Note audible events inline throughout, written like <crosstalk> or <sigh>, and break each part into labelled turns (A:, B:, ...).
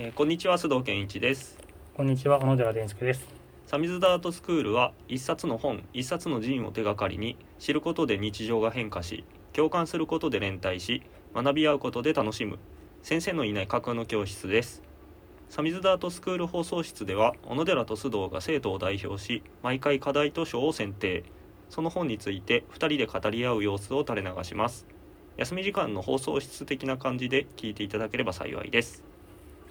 A: えーこんにちは須藤健一です。
B: こんにちは小野寺伝介です。
A: サミズダートスクールは一冊の本一冊の人を手がかりに知ることで日常が変化し共感することで連帯し学び合うことで楽しむ。先生のいない架空の教室です。サミズダートスクール放送室では小野寺と須藤が生徒を代表し毎回課題図書を選定。その本について2人で語り合う様子を垂れ流します。休み時間の放送室的な感じで聞いていただければ幸いです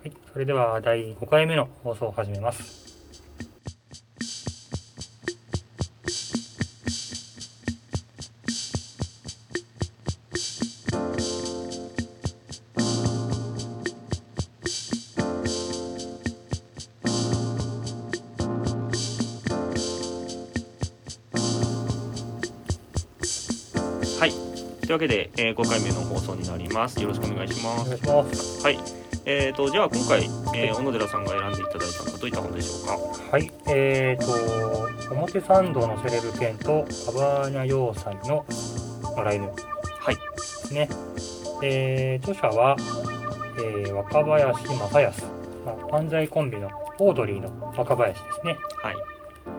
B: はい、それでは第5回目の放送を始めます。
A: はいというわけで、えー5回目の放送になりますよろしくお願いします
B: お願いします。
A: はい。えー、とじゃあ今回、えー小野寺さんが選んでいただいたのはどういった本でしょうか？
B: はい、えーと、表参道のセレブ犬とカバーニャ要塞の野良犬
A: はい。
B: ね。えー著者は、えー若林正康、まあ、漫才コンビのオードリーの若林ですね。
A: はい。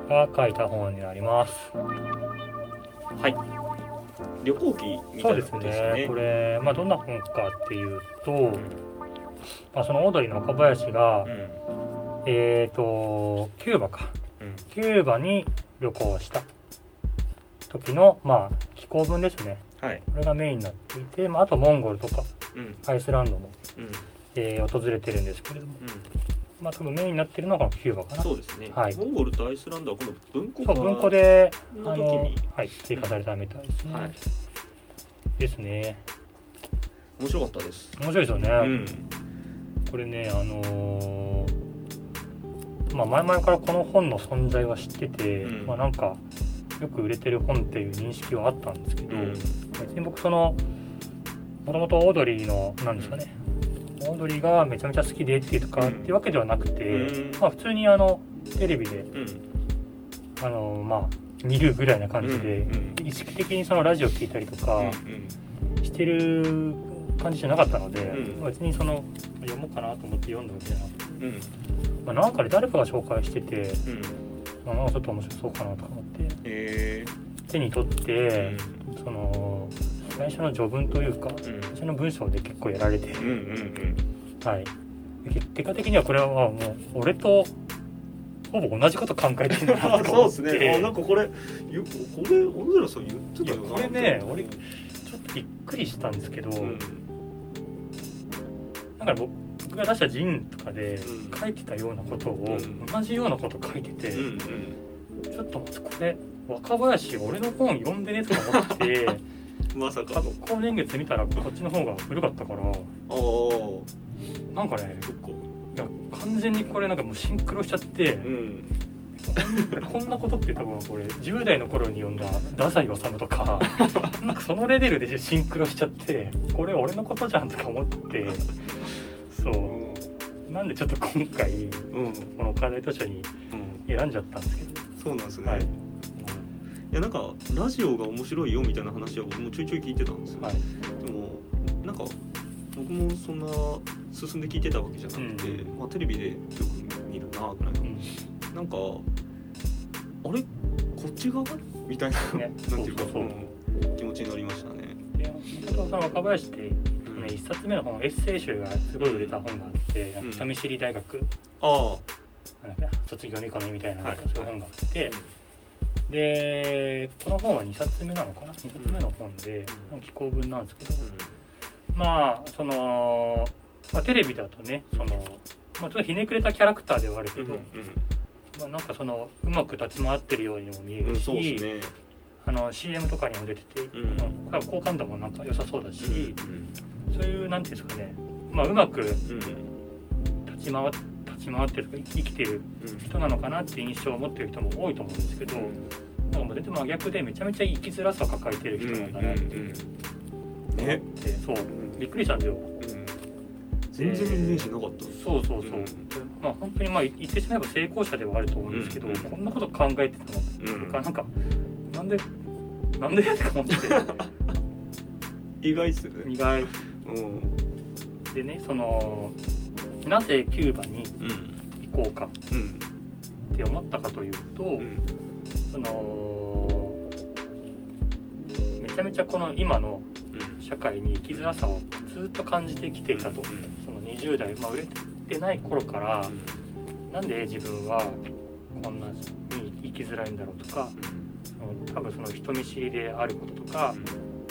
B: が書いた本になります。
A: はい。旅行記みた
B: そうです
A: いなことです
B: ね。
A: ね。
B: これ、まあ、どんな本かっていうと、まあ、そのオードリーの若林が、
A: うん。うん。
B: えーと、キューバか。
A: うん。
B: キューバに旅行した時の、まあ、気候文ですね。
A: はい。
B: これがメインになっていて、まあ、あとモンゴルとか
A: うん。
B: アイスランドも、
A: うん。
B: えー訪れてるんですけれども、
A: う
B: まあ、多分メインになってるのがこのキューバか
A: ん。
B: な。
A: そうですね。
B: はい
A: モンゴルとアイスランドはこの文庫
B: そう、文庫で、あのはい、追加されたみたいですね。
A: はい
B: ですね。
A: 面白かったです。
B: 面白いですよね。
A: うん。
B: これね、あのーまあ、前々からこの本の存在は知ってて、
A: うん
B: まあ、なんか、よく売れてる本っていう認識はあったんですけど、
A: うん。
B: 別に僕そのもともとオードリーのなんですかね、オードリーがめちゃめちゃ好きでっていうか、
A: うん
B: っていうわけではなくて、
A: うん
B: まあ普通にあのテレビで
A: うん。
B: あのまあ見るぐらいな感じで、
A: うん
B: 意識的にそのラジオ聞いたりと
A: うん。
B: かしてる感じじゃなかったので、
A: うん
B: 別にその読もうかなと思って読んだわけじゃなくて、
A: うん。うん。
B: まあ、なんかで誰かが紹介してて、
A: うん。
B: まあ、ちょっと面白そうかなとか思って
A: え
B: 手に取っ
A: ー。
B: て、その最初の序文というか
A: うん。
B: 最初の文章で結構やられて。
A: うん。うん。うん。
B: はい。け結果的にはこれはもう俺とほぼ同じこと考えてるなと
A: あそうです
B: 思って。<laughs>
A: ね。あなんかこれゆこれ小野寺さん言ってたよな。
B: これね俺ちょっとびっくりしたんですけど、
A: うん。
B: なんか僕が出したジンとかで
A: うん
B: 書いてたようなことを、
A: うん
B: 同じようなこと書いてて。ちょっと待ってこれ若林俺の本読んでねとか思って <laughs>
A: まさかの。
B: 発行年月見たらこっちの方が古かったからなんかね。いや完全にこれなんかもうシンクロしちゃって。
A: うん。<laughs>
B: こんなことって多分これ10代の頃に読んだ太宰治とか <laughs> なんかそのレベルでシンクロしちゃってこれ俺のことじゃんとか思ってそうなんでちょっと今回
A: うん。
B: この課題図書に
A: うん。
B: 選んじゃったんですけど、
A: そうなんですね。
B: はい
A: い、やなんかラジオが面白いよみたいな話は僕もちょいちょい聞いてたんですよ。
B: はい、
A: でもなんか僕もそんな進んで聞いてたわけじゃなくて、
B: う
A: まあテレビでよく見るなぐらいの
B: うん
A: なんかあれ？こっち側？みたいな、
B: ね。
A: なんていうか
B: そう
A: 気持ちになりましたね。
B: で元々その若林って、ね、1冊目の本エッセイ集がすごい売れた本があって、
A: うん。
B: 人見知り大学。
A: あ
B: 卒業のエコノミーみたいな
A: はい。
B: そういう本があって、でこの本は2冊目なのかな？2冊目の本で、
A: うん。
B: 寄稿文なんですけど、
A: あ、
B: まあその、まあ、テレビだとねその、まあ、ちょっとひねくれたキャラクターではあるけど、
A: うんうん
B: まあ、なんかそのうまく立ち回ってるようにも見え
A: うん、
B: るし、
A: そうですね。
B: あの CM とかにも出てて、
A: うん。
B: まあ好感度もなんか良さそうだし、
A: うん
B: そういうなんていうんですかね、まあ、うまく立
A: うん。
B: ち回っ立ち回ってるとか生きてる
A: うん。
B: 人なのかなって印象を持ってる人も多いと思うんですけど、なんかもう全然真逆でめちゃめちゃ生きづらさを抱えてる人なんだなって思
A: ね。
B: って、そう。びっくりしたんですよ。
A: うん。全然イメージなかった。
B: そうそうそう、
A: うん
B: まあ本当にまあ言ってしまえば成功者ではあると思うんですけど、
A: うん
B: こんなこと考えてたの
A: うん
B: とかなんかなんでなんでとか思って。<laughs>
A: 意外っすよね。
B: 意外。
A: うん。
B: でねそのなぜキューバに
A: うん
B: 行こうか
A: うん。
B: って思ったかというと、
A: うん。
B: そのめちゃめちゃこの今の
A: うん。
B: 社会に生きづらさをずっと感じてきていたと、その20代、まあ、売れてない頃からなんで自分はこんなに生きづらいんだろうとかその多分その人見知りであることとか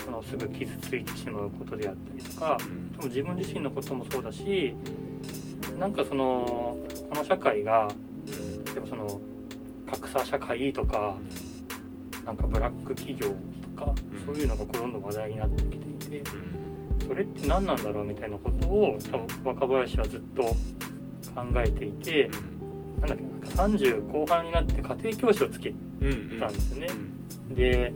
B: そのすぐ傷ついてしまうことであったりとか多分自分自身のこともそうだしなんかそのこの社会がでもその格差社会とかなんかブラック企業とか
A: うん。
B: そういうのがどんどん話題になってきていてそれって何なんだろうみたいなことを多分若林はずっと考えていてなんだっけなんか30後半になって家庭教師をつけたんですよね。で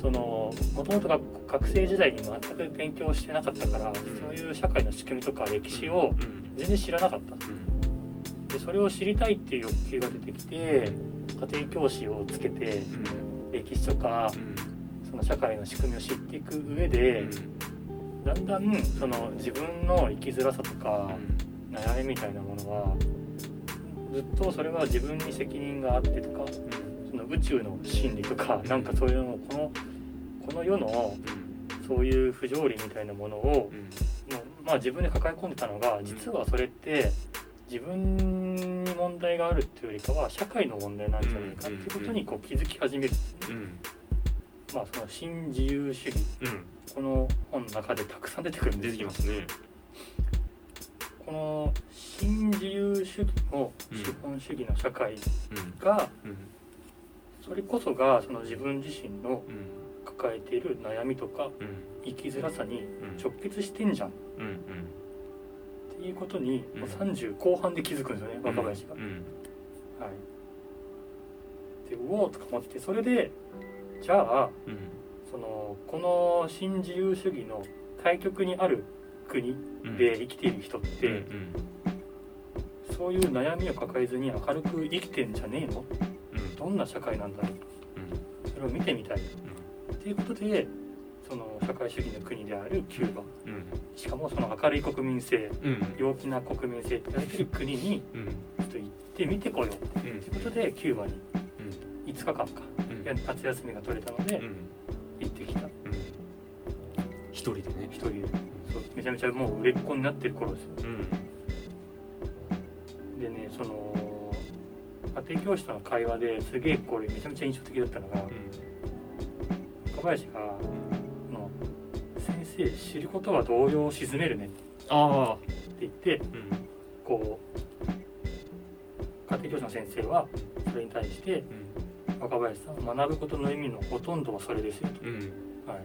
B: そのもともと学学生時代に全く勉強してなかったからそういう社会の仕組みとか歴史を全然知らなかった。でそれを知りたいっていう欲求が出てきて家庭教師をつけて歴史とかその社会の仕組みを知っていく上でだんだんその自分の生きづらさとか悩みみたいなものはずっとそれは自分に責任があってとかその宇宙の真理とかなんかそういうのをこのこの世のそういう不条理みたいなものをまあ自分で抱え込んでたのが実はそれって自分に問題があるっていうよりかは社会の問題なんじゃないかっていうことにこう気づき始めるまあその新自由主義。この本の中でたくさん出てくるんですよ
A: 出てきますね。
B: この新自由主義の
A: うん。
B: 資本主義の社会がそれこそがその自分自身の抱えている悩みとか生きづらさに直結してんじゃん。っていうことに
A: うん。
B: もう30後半で気づくんですよね若林が。はい、でうおーとか思っててそれでじゃあそのこの新自由主義の対極にある国で生きている人って、そういう悩みを抱えずに明るく生きてんじゃねえの？どんな社会なんだろう？とそれを見てみたい。っていうことでその社会主義の国であるキューバ。しかもその明るい国民性陽気な国民性って言われてる国にちょっと行ってみてこようということでキューバに5日間か夏休みが取れたので行ってきた。
A: 一人でね。
B: 一人で。そう。めちゃめちゃもう売れっ子になってる頃ですよ。でねその家庭教師との会話ですげえこれめちゃめちゃ印象的だったのが若林が「の先生知ることは動揺を鎮めるね」って言ってこう家庭教師の先生はそれに対して若林さん学ぶことの意味のほとんどはそれですよと、はい、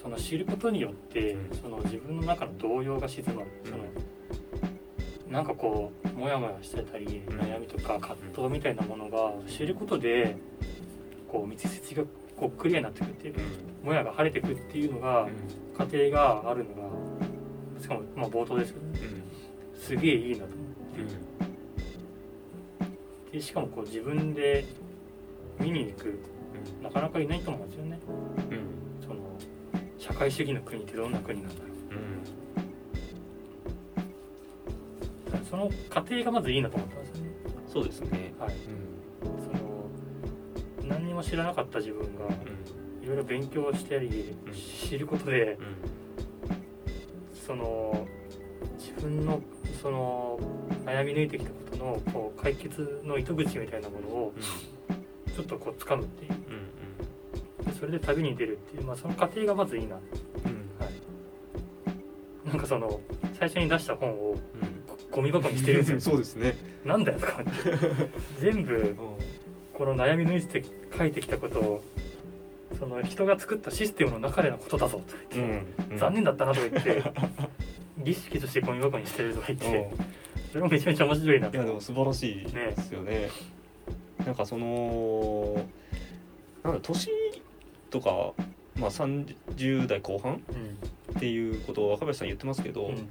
B: その知ることによってその自分の中の動揺が静まる。そのなんかこうモヤモヤしてたり
A: うん。
B: 悩みとか葛藤みたいなものが知ることでこう道筋がこうクリアになってくっていうかもやが晴れてくっていうのが過程があるのがしかもまあ冒頭ですけどねすげえいいなと思って。でしかもこう自分で見に行くなかなかいないと思うんですよね。その社会主義の国ってどんな国なんだろう。だからその過程がまずいいなと思ったんですよね。
A: そうですね。
B: はい。その何にも知らなかった自分がいろいろ勉強したり
A: うん。
B: 知ることでその自分のその悩み抜いてきたことのこう解決の糸口みたいなものをちょっとこう掴むっていう。でそれで旅に出るっていう、まあ、その過程がまずいいな、はい、なんかその最初に出した本をゴミ箱にしてるんですよ。<laughs>
A: そうですね。
B: なんだよとか全部この悩み抜いて書いてきたことをその人が作ったシステムの中でのことだぞと言って、残念だったなとか言って儀式としてゴミ箱にしてるとか言ってそれもめちゃめちゃ面白いない
A: やでも素晴らしいですよねなんかそのなんだ年とか、まあ、30代後半
B: うん。
A: っていうことを若林さん言ってますけど、
B: うん。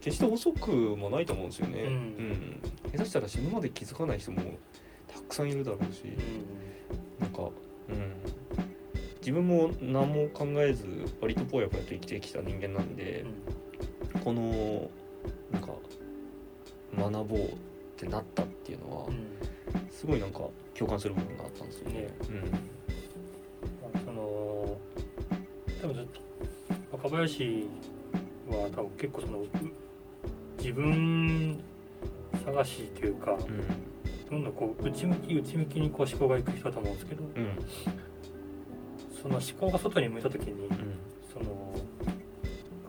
A: 決して遅くもないと思うんですよね、
B: うん。
A: うん。下手したら死ぬまで気づかない人もたくさんいるだろうし、なんか、うん、自分も何も考えず割とぽやぽやと生きてきた人間なんで、この学ぼうってなったっていうのは
B: うん
A: すごいなんか共感する部分があったんですよね。
B: ね。まあその多分ずっと若林は多分結構そのう自分探しというか
A: うん。うん
B: どんどんこう内向き内向きにこう思考がいく人だと思うんですけど
A: うん。
B: その思考が外に向いた時に
A: うん。
B: その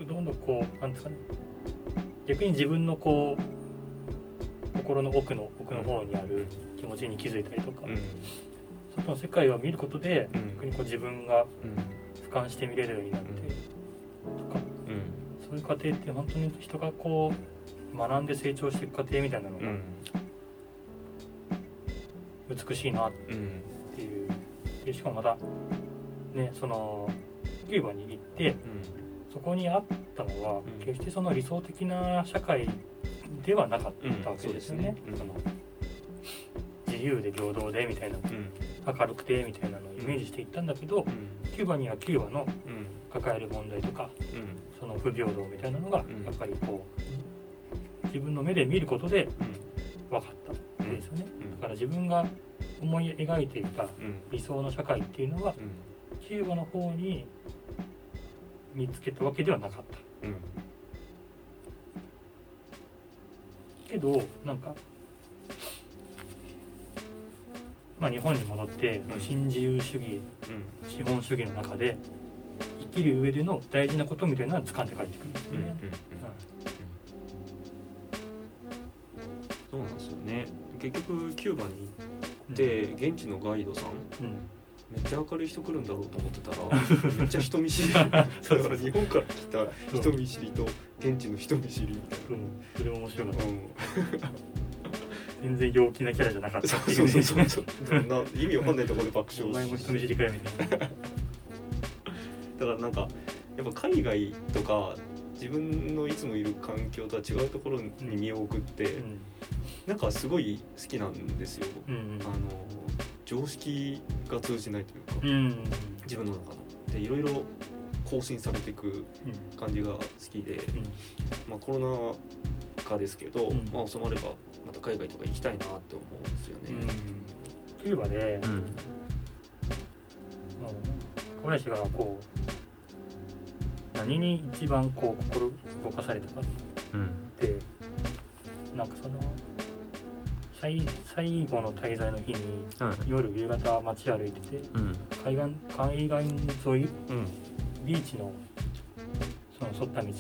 B: どんどんこうなんですかね。逆に自分のこう心の奥の奥の方にある気持ちに気づいたりとか、
A: うん。
B: 外の世界を見ることで
A: うん。
B: 逆にこう自分が
A: うん。
B: 俯瞰して見れるようになって、
A: うん。
B: とか
A: うん。
B: そういう過程って本当に人がこう学んで成長していく過程みたいなのが
A: うん。
B: 美しいなっ
A: うん
B: ていう。でしかもまたねそのキューバに行ってそこにあったのは、
A: うん。
B: 決してその理想的な社会ではなかったわけですよね。
A: うん
B: その自由で平等でみたいな
A: うん。
B: 明るくてみたいなのをイメージしていったんだけど、
A: うん。
B: キューバにはキューバの
A: うん。
B: 抱える問題とか
A: うん。
B: その不平等みたいなのがや
A: ん。
B: っぱりこう自分の目で見ることで分かったわけですよね。
A: うん。
B: だから自分が思い描いていた
A: うん。
B: 理想の社会っていうのは
A: うん。
B: キューバの方に見つけたわけではなかった。
A: うん
B: けどなんかまあ日本に戻って
A: うん。
B: 新自由主義
A: うん。
B: 資本主義の中で生きる上での大事なことみたいなのを掴んで帰ってくるんですよね。
A: そうなんですよね。結局キューバに
B: うん
A: 行って現地のガイドさん
B: うん
A: めっちゃ明るい人来るんだろうと思ってたら <laughs> めっちゃ人見知り。
B: そうそう
A: 日本から来た人見知りと現地の人見知りみたい
B: うん。それも面白かった。
A: な、うん、
B: 全然陽気なキャラじゃなかった。ってい
A: そうう
B: ね
A: そうそうそう。な意味わかんないところで爆
B: お前も人見知りかよみたいな。
A: だからなんかやっぱ海外とか自分のいつもいる環境とは違うところに身を置くって、
B: うん。
A: なんかすごい好きなんですよ、
B: うん。
A: あの常識が通じないというか、
B: うん。うん
A: 自分の中の。でいろいろ更新されていく感じが好きで、まあ、コロナ禍ですけど、
B: うん。
A: まあ、収まればまた海外とか行きたいなって思うんですよ
B: うん。うん。
A: ね。うん
B: がこう何に一番こう心動かされたかっ
A: うん。
B: てなんかその最最後の滞在の日に
A: はい
B: 夜夕方街歩いてて
A: うん。
B: 海岸海岸沿い
A: うん。
B: ビーチのその沿った道に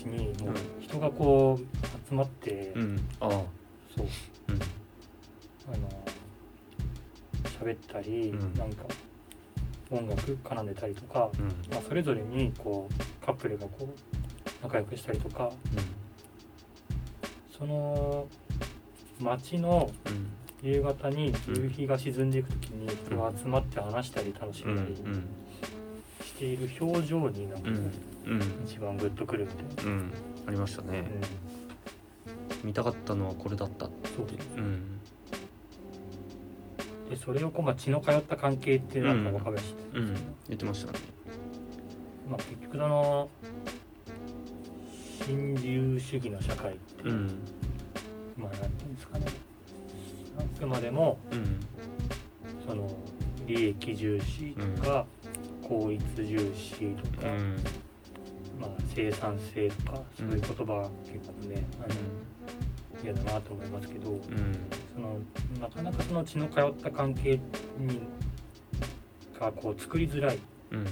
B: もう
A: うん。
B: 人がこう集まって、
A: うん。ああ。
B: そう。
A: うん。
B: あの喋ったり、
A: うん。
B: なんか音楽奏んでたりとか、
A: うん。
B: まあ、それぞれにこうカップルがこう仲良くしたりとかその街の
A: うん
B: 夕方に夕日が沈んでいく時に集まって話したり楽し
A: うん。
B: ん。だりしている表情になんか一番グッとくるみたいな。
A: うん。ありましたね。
B: うん。
A: 見たかったのはこれだった
B: そう
A: うん。
B: でそれをこう、まあ、血の通った関係っていうのが
A: うん。
B: 若林って。
A: うん。言ってましたね。
B: まあ、結局その新自由主義の社会って、
A: うん
B: まあなんていうんですかね。あくまでも
A: うん
B: その利益重視とか、効率重視とか、
A: うん。
B: まあ、生産性とかそういう言葉は結構ね、あの嫌だなと思いますけど
A: うん。
B: そのなかなかその血の通った関係にがこう作りづらい
A: うん。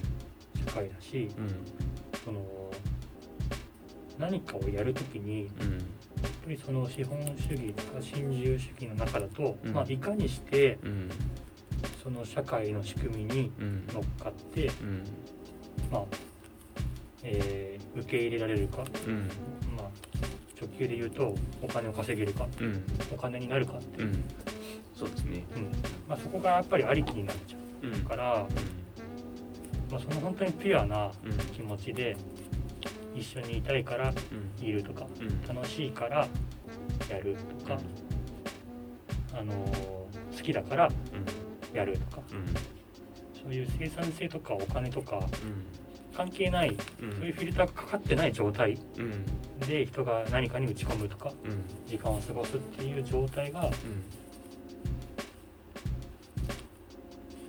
B: 社会だし
A: うん。
B: その何かをやるときにぱりその資本主義とか新自由主義の中だと、
A: うん。
B: まあ、いかにして
A: うん
B: その社会の仕組みに
A: うん。
B: 乗っかって、
A: うん。
B: まあえー受け入れられるか、
A: うん。
B: まあ、直球で言うとお金を稼げるか
A: うん。
B: お金になるかって
A: そうですね。
B: うん。まあ、そこがやっぱりありきになっちゃ
A: う
B: から、まあ、その本当にピュアな
A: うん
B: 気持ちで一緒にいたいから
A: うん
B: いるとか
A: うん。
B: 楽しいからやるとか、あのー好きだからやるとか
A: うん。
B: そういう生産性とかお金とか
A: うん。
B: 関係ない
A: うん。
B: そういうフィルターがかかってない状態
A: うん。
B: で人が何かに打ち込むとか
A: うん。
B: 時間を過ごすっていう状態が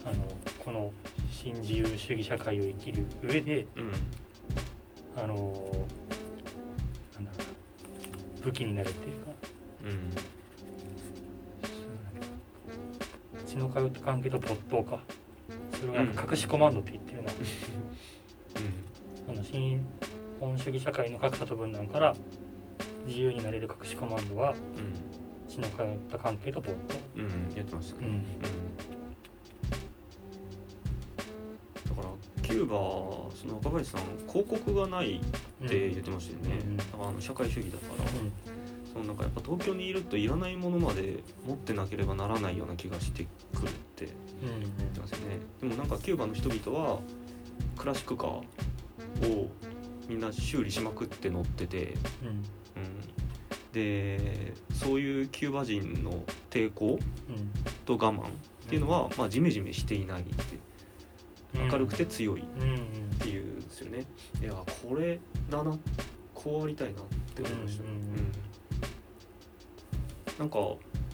B: あのこの新自由主義社会を生きる上で
A: うんうん
B: あのなんだろうな武器になるっていうか。
A: うん。
B: 血の通った関係と没頭か。それを隠しコマンドって言ってるな、その新本主義社会の格差と分断から自由になれる隠しコマンドは血の通った関係と没頭。
A: うん。うんやってましたね。
B: うん
A: キューバその若林さん広告がないって言ってましたよね、
B: うん
A: だからあの社会主義だから、
B: うん。
A: そのなんかやっぱ東京にいるといらないものまで持ってなければならないような気がしてくるって言ってますよね。でもなんかキューバの人々はクラシックカーをみんな修理しまくって乗ってて、
B: うん。
A: うん、でそういうキューバ人の抵抗
B: うん。
A: と我慢っていうのは、まあ、ジメジメしていないって
B: うん
A: 明るくて強い。っていうんですよね。いやこれだなこうありたいなって思いました、
B: うんうんうん。
A: なんか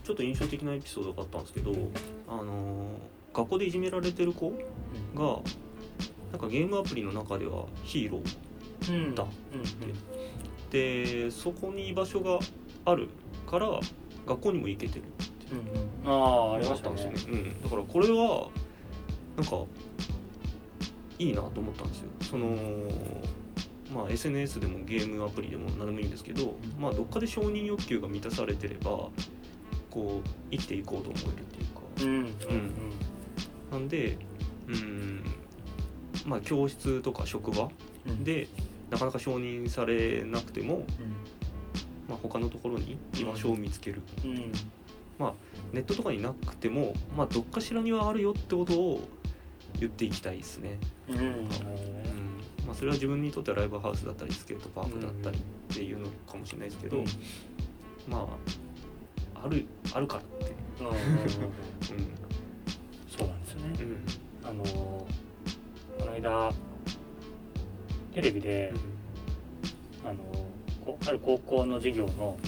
A: ちょっと印象的なエピソードがあったんですけど、あのー学校でいじめられてる子がなんかゲームアプリの中ではヒーロー
B: うん
A: だ
B: うん。
A: でそこに居場所があるから学校にも行けてる
B: うんうん。ああありました
A: んですよ
B: ね
A: ね、うん、だからこれはなんかいいなと思ったんですよ。そのまあ SNS でもゲームアプリでも何でもいいんですけど、まあどっかで承認欲求が満たされてればこう生きていこうと思えるっていうか。
B: うんうん
A: なんでうんまあ教室とか職場
B: うん。
A: でなかなか承認されなくても、
B: うん。
A: まあ、他のところに居場所を見つける。
B: うん。
A: ネットとかになくても、まあ、どっかしらにはあるよってことを言っていきたいですね、
B: うん。
A: まあ、それは自分にとってはライブハウスだったりスケートパークだったりっていうのかもしれないですけど、
B: うん。
A: まああるあるからって、
B: うん。<laughs> そうなんですよね。あのこの間テレビであのこある高校の授業の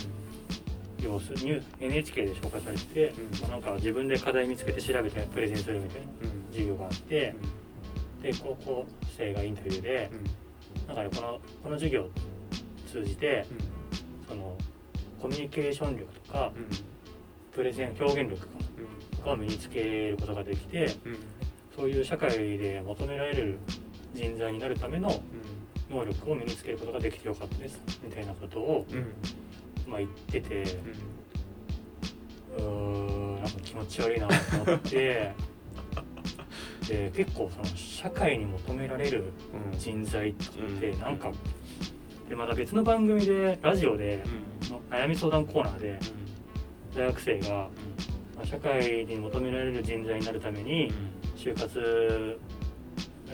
B: 様子ニュー NHK で紹介されてて、なんか自分で課題見つけて調べてプレゼンするみたいな。
A: うん
B: 授業があってで高校生がインタビューで
A: うん。
B: なんかねこのこの授業を通じてそのコミュニケーション力とか
A: うん。
B: プレゼン表現力
A: うん
B: が身につけることができて
A: うん。
B: そういう社会で求められる人材になるための能力を身につけることができてよかったですみたいなことを、まあ、言っててうーんなんか気持ち悪いなと思って <laughs> で結構その社会に求められる
A: うん。
B: 人材って
A: うん。
B: なんかでまた別の番組でラジオでの悩み相談コーナーで大学生がまあ社会に求められる人材になるために就活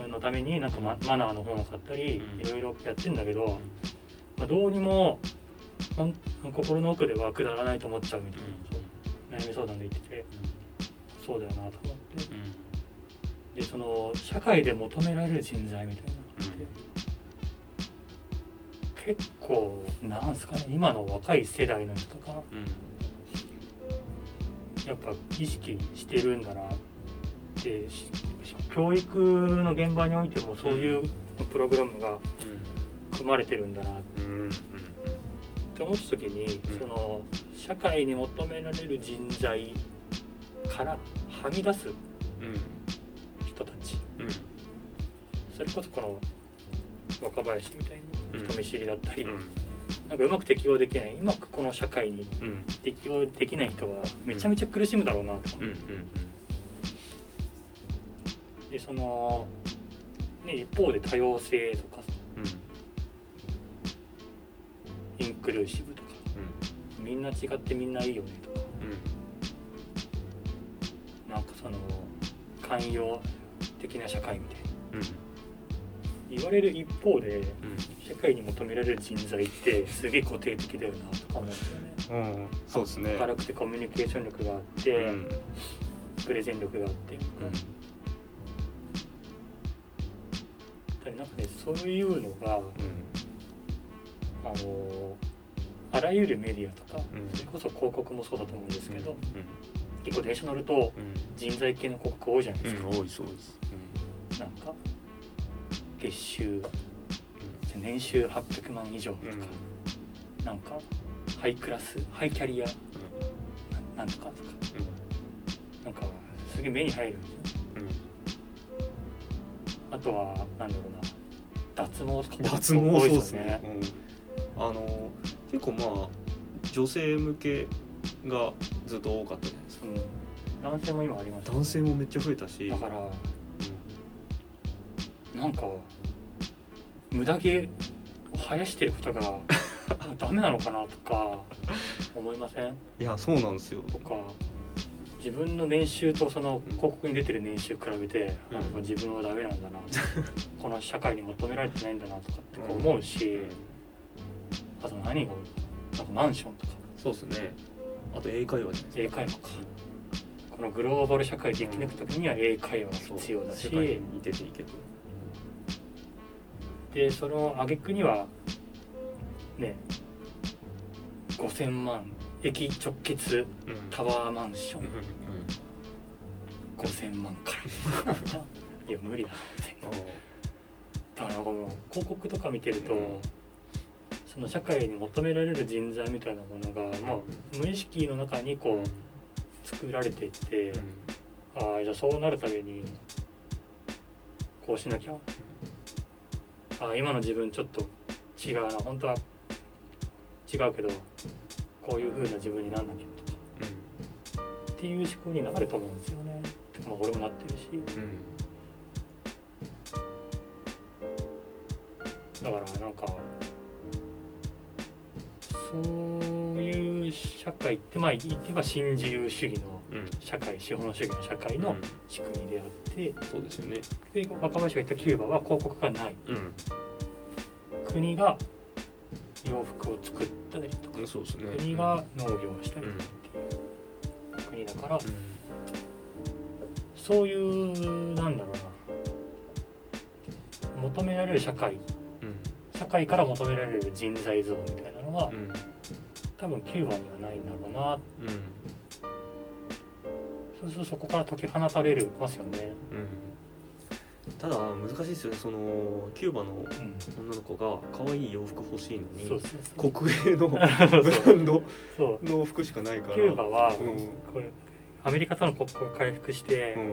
B: のためになんかママナーの本を買ったり
A: うん。
B: いろいろやってんだけど、まあ、どうにも心の奥ではくだらないと思っちゃうみたいな、そう悩み相談で言っててそうだよなと思ってでその社会で求められる人材みたいなのって結構なんすかね今の若い世代の人とかやっぱ意識してるんだなってし教育の現場においてもそういうプログラムが組まれてるんだなって思った時に、
A: うん。
B: その社会に求められる人材からはみ出す人たち。それこそこの若林みたいな人見知りだったり、なんかうまく適応できないうまくこの社会に適応できない人はめちゃめちゃ苦しむだろうなと思ってでその、ね、一方で多様性とかインクルーシブとかみんな違ってみんないいよねとか。なんかその寛容的な社会みたいな。言われる一方で社会に求められる人材ってすげえ固定的だよなとか思うんですよね。
A: そうですね。
B: 明るくてコミュニケーション力があって、プレゼン力があって、だからなんかねそういうのが
A: うん。
B: あのあらゆるメディアとか
A: うん。
B: それこそ広告もそうだと思うんですけど、
A: うん
B: 結構電車乗ると
A: うん。
B: 人材系の広告多いじゃないですか、
A: うん多いそうです。
B: なんか月収年収800万以上とか、
A: うん。うん
B: なんかハイクラスハイキャリアななんとかとか。なんかすげえ目に入るんですよ。
A: うん
B: あとはなんだろうな。脱毛とか
A: 脱毛
B: 多い
A: ですね。
B: よ、
A: うん、あの結構まあ女性向けがずっと多かったじゃないですか
B: うん、男性も今ありますよ
A: 男性もめっちゃ増えたし。
B: だからなんか無駄毛を生やしてることが <laughs> ダメなのかなとか思いません？
A: いやそうなんですよ。
B: とか自分の年収とその広告に出てる年収比べて、
A: うん。
B: なんか自分はダメなんだな。<laughs> この社会に求められてないんだなとかって思うし、あと何がなんかマンションとか。
A: そうですねあと英会話じゃない
B: 英会話か。このグローバル社会で生き抜く時には英会話が
A: か
B: 必要だし。
A: に似てていいけど
B: でその挙句にはね5000万駅直結
A: うん。
B: タワーマンション。
A: うんうん
B: 5000万から。<laughs> いや無理だ。なってだから広告とか見てると、
A: うん
B: その社会に求められる人材みたいなものが、まあ、無意識の中にこう作られていって、ああじゃあそうなるためにこうしなきゃ。ああ今の自分ちょっと違うな。本当は違うけどこういう風な自分になんなきゃ。とかっていう思考になると思うんですよね。まあ俺もなってるし。
A: うん。うん。
B: だからなんかそういう社会ってまあ言ってば新自由主義の
A: うん。
B: 社会資本主義の社会の
A: うん。
B: 仕組みであって
A: そうですよね。
B: で若林が言ったキューバは広告がない。
A: うん。
B: 国が洋服を作ったりとか
A: うんそうですね。
B: 国が農業をしたりとかっていう国だから
A: うん。
B: そういうなんだろうな。求められる社会。
A: うん。
B: 社会から求められる人材像みたいなのは
A: うん
B: 多分キューバにはないんだろうな。
A: うん。
B: そうするとそこから解き放たれるますよね。
A: うん。ただ難しいですよね。そのキューバの
B: うん、
A: 女の子が可愛い洋服欲しいのに
B: そうそうそう。
A: 国営の <laughs> ブランドの服しかないから。
B: キューバは、
A: うん。
B: これアメリカとの国交が回復して、
A: うん。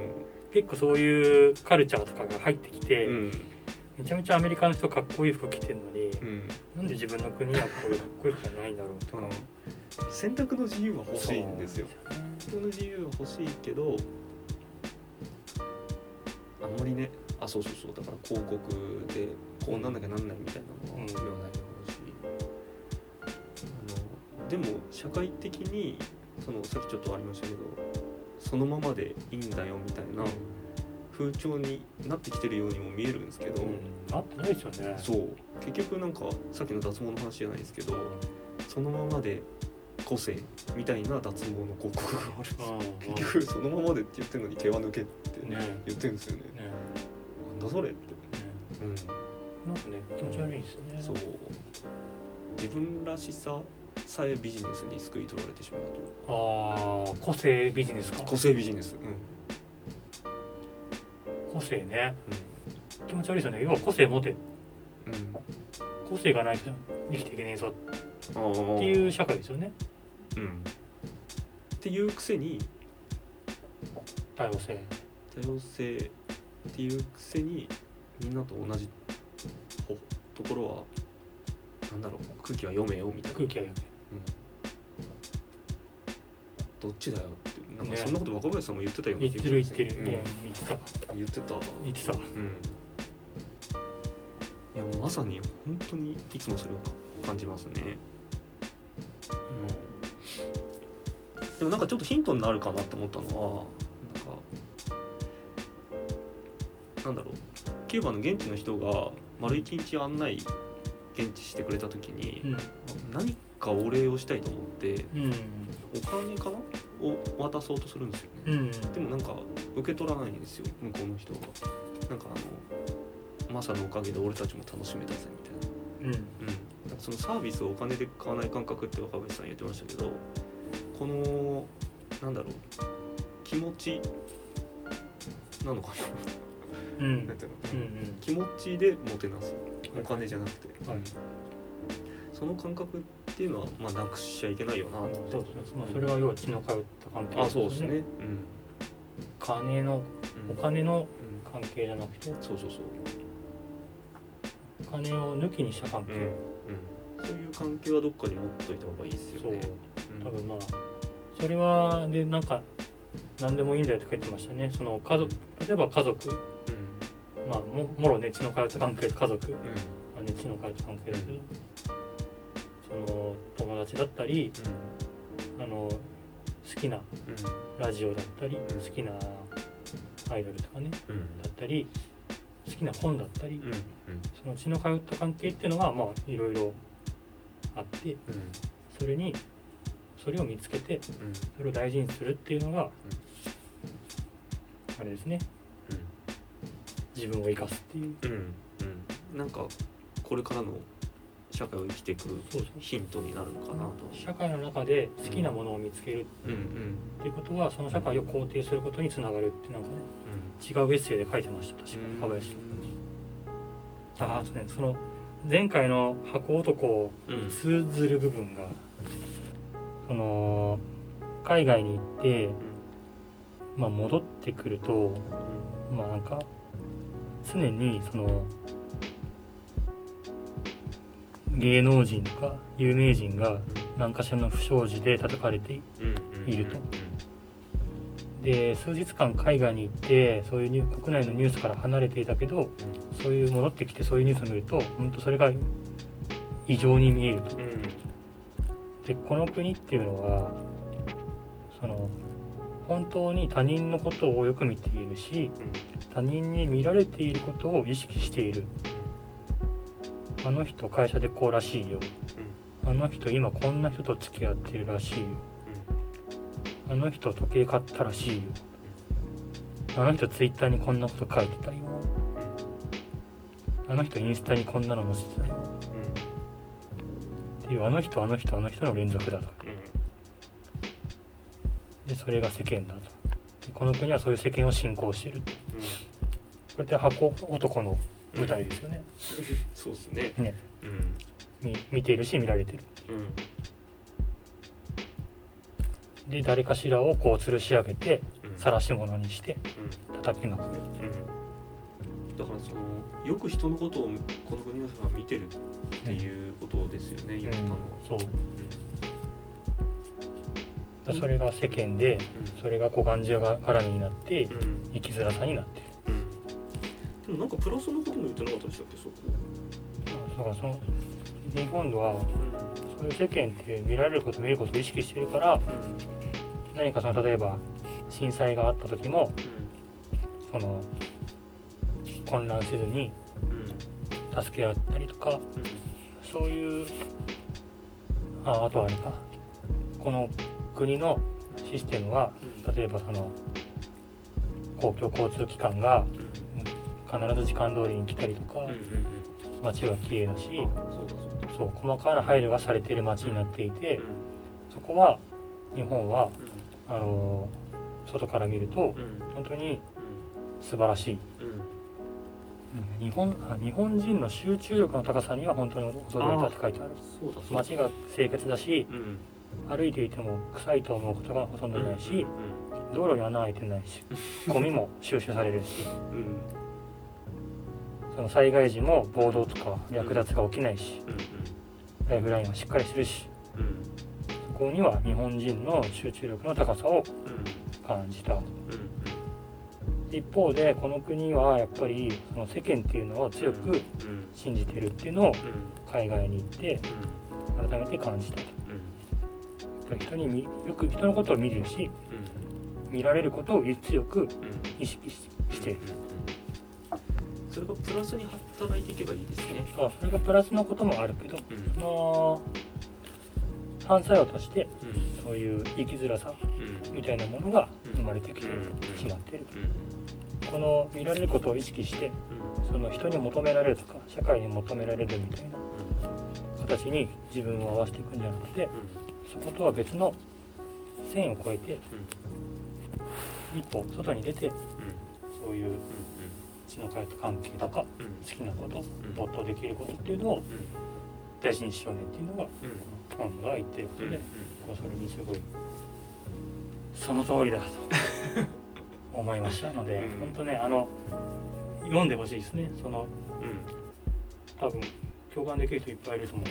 B: 結構そういうカルチャーとかが入ってきて、
A: うん
B: めちゃめちゃアメリカの人かっこいい服着てるのに、
A: うん。
B: なんで自分の国はこういうかっこいい服がないんだろうとか、
A: 選択の自由は欲しいんですよ。選択の自由は欲しいけどあんまりねあそうそうそう。だから広告でこうなんなきゃなんないみたいなのは
B: うん
A: 言わないと思うし、あのでも社会的にそのさっきちょっとありましたけどそのままでいいんだよみたいな風潮になってきてるようにも見えるんですけど、
B: うん、なってないですよね。
A: そう。結局なんかさっきの脱毛の話じゃないですけどそのままで個性みたいな脱毛の広告があるんです結局そのままでって言ってるのに毛は抜けって
B: ね
A: 言ってるんですよね。
B: ね。
A: なんだそれって。
B: ね。
A: うん。
B: なんかね気持ち悪いですね。
A: そう。自分らしささえビジネスに救い取られてしまう
B: ああ個性ビジネスか。
A: と個性ビジネス
B: 個性ね。
A: う
B: 気持ち悪いですよね。要は個性持て。
A: んうん。
B: 個性がないと生きていけねえぞ。っていう社会ですよね。
A: うん。っていうくせに
B: 多様性。
A: 多様性っていうくせにみんなと同じほところはなんだろう空気は読めよみたいな、
B: 空気はよ
A: どっちだよなんか
B: ね
A: そんなこと若林さんも言ってたような
B: 言ってる言ってる、
A: うん。
B: 言ってた。
A: 言ってた。
B: 言ってた。
A: うん。いやもうまさに本当にいつもそれを感じますね、うん、でもなんかちょっとヒントになるかなって思ったのはなんかなんだろう。キューバの現地の人が丸一日案内現地してくれた時に、何かお礼をしたいと思って
B: うんうん。
A: お金かなを渡そうとするんですよね、
B: うん。
A: でもなんか受け取らないんですよ向こうの人がなんかあのマサのおかげで俺たちも楽しめたぜみたいな。
B: うん。
A: うん、なんかそのサービスをお金で買わない感覚って若林さん言ってましたけどこのなんだろう気持ちなのかな。
B: うん。<laughs>
A: なんていうの、
B: うんうん。
A: 気持ちでもてなす。お金じゃなくて、
B: はい。
A: その感覚っていうのは、まあ、なくしちゃいけないよなって。
B: そうですね、まあ、それは要は血の通った関係
A: あそうですね。うん、
B: 金の
A: うん
B: お金の
A: うん
B: 関係じゃなくて。
A: そうそうそう。
B: お金を抜きにした関係、
A: うん、うん、そういう関係はどっかに持っといた方がいいです
B: そう。
A: よね
B: 多分まあそれはでなんか何でもいいんだよとか言ってましたね。その家族例えば家族。
A: うん。
B: まあももろね血の通った関係家族、
A: うん。
B: まあね、血の通った関係だけど。その友達だったりあの好きなラジオだったり
A: うん。
B: 好きなアイドルとかねだったり好きな本だったり
A: うん。うん。
B: その通った関係っていうのがまあいろいろあって
A: うん。
B: それにそれを見つけて
A: うん。
B: それを大事にするっていうのがあれですね。自分を生かすっていう。
A: うん。うん。なんかこれからの社会を生きていくヒントになるのかなと。
B: 社会の中で好きなものを見つける
A: うんうん。
B: っていうことはその社会を肯定することにつながるってなんかね違うエッセイで書いてました確かに。若林さん。ああそうねその前回の箱男
A: うん。
B: に通ずる部分がその海外に行って、まあ、戻ってくるとまあなんか常にその芸能人とか有名人が何かしらの不祥事で叩かれていると。で数日間海外に行ってそういう国内のニュースから離れていたけどそういう戻ってきてそういうニュースを見ると本当それが異常に見えると。でこの国っていうのはその本当に他人のことをよく見ているし他人に見られていることを意識しているあの人会社でこうらしいよ。あの人今こんな人と付き合ってるらしいよ。あの人時計買ったらしいよ。あの人ツイッターにこんなこと書いてたよ。あの人インスタにこんなの載せてたよ。っていうあの人あの人あの人の連続だと。でそれが世間だと。でこの国はそういう世間を信仰しているとこれって箱男の舞台ですよね。
A: そうですね。
B: ね。
A: うん。
B: 見見ているし見られてる。
A: うん。
B: で誰かしらをこう吊るし上げて
A: うん。
B: 晒し者にして
A: うん。
B: 叩きまくる。
A: うん。だからそのよく人のことをこの国の人が見てるっていうことですよね、言ったの。は。
B: そう。だそれが世間でそれがこうがんじが絡みになって
A: うん。うん
B: 生きづらさになって
A: なんかプラスのことも言ってなかったでしたっけ？そこ。
B: だからその日本では
A: う
B: そういう世間って見られること見ることを意識してるから
A: ん。
B: 何かその例えば震災があった時もその混乱せずに助け合ったりとかそういうああとはあれか。この国のシステムは例えばその公共交通機関が必ず時間通りに来たりとか街は綺麗だし
A: そう
B: 細かな配慮がされている街になっていてそこは日本はあの外から見ると本当に素晴らしい。日本あ日本人の集中力の高さには本当に驚いたって書いてある。街が清潔だし
A: うん。
B: 歩いていても臭いと思うことがほとんどないし
A: う
B: 道路に穴開いてないしゴミも収集されるしその災害時も暴動とか略奪が起きないし
A: うん
B: ライフラインはしっかりするしそこには日本人の集中力の高さを
A: うん
B: 感じた。
A: うん。
B: 一方でこの国はやっぱりその世間っていうのを強く
A: うん
B: 信じてるっていうのを
A: うん
B: 海外に行って改めて感じたと。やっぱり人にみよく人のことを見るし見られることを強く意識ししている
A: それがプラスに働いていけばいいですね。
B: あそれがプラスのこともあるけど
A: うん。
B: その反作用として
A: うん。
B: そういう生きづらさ
A: うん。
B: みたいなものが生まれてきてしまっているこの見られることを意識してそその人に求められるとか社会に求められるみたいな形に自分を合わせていくんじゃなくてそことは別の線を越えて一歩外に出てそういう血の通った関係とか好きなこと没頭できることっていうのを大事にしようねっていうのが本が言ってることでそれにすごいその通りだと <laughs> 思いましたので
A: うん。
B: 本当ねあの読んでほしいですね。その多分共感できる人いっぱいいると思う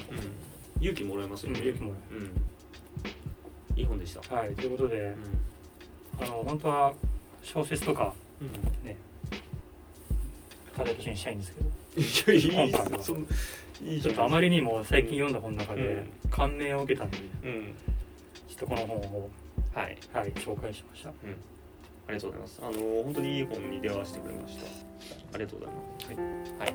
A: 勇気もらえますよね。
B: 勇気も
A: う。ん。いい本でした。
B: はいということであの本当は小説とかね課題としてにしたいんですけど。
A: いやいい。
B: 本
A: そんいい
B: ちょっとあまりにも最近読んだ本の中で
A: うん。
B: 感銘を受けたので
A: うん。
B: ちょっとこの本を
A: はい。
B: はい紹介しました。
A: ありがとうございます。あの本当にいい本に出会わせてくれました。ありがとうございます。はい、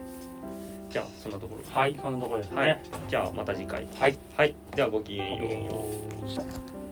A: じゃあそんなところで。
B: はいこんなところですね。
A: はい。じゃあまた次回。
B: はい。
A: はい。では
B: ごきげんよう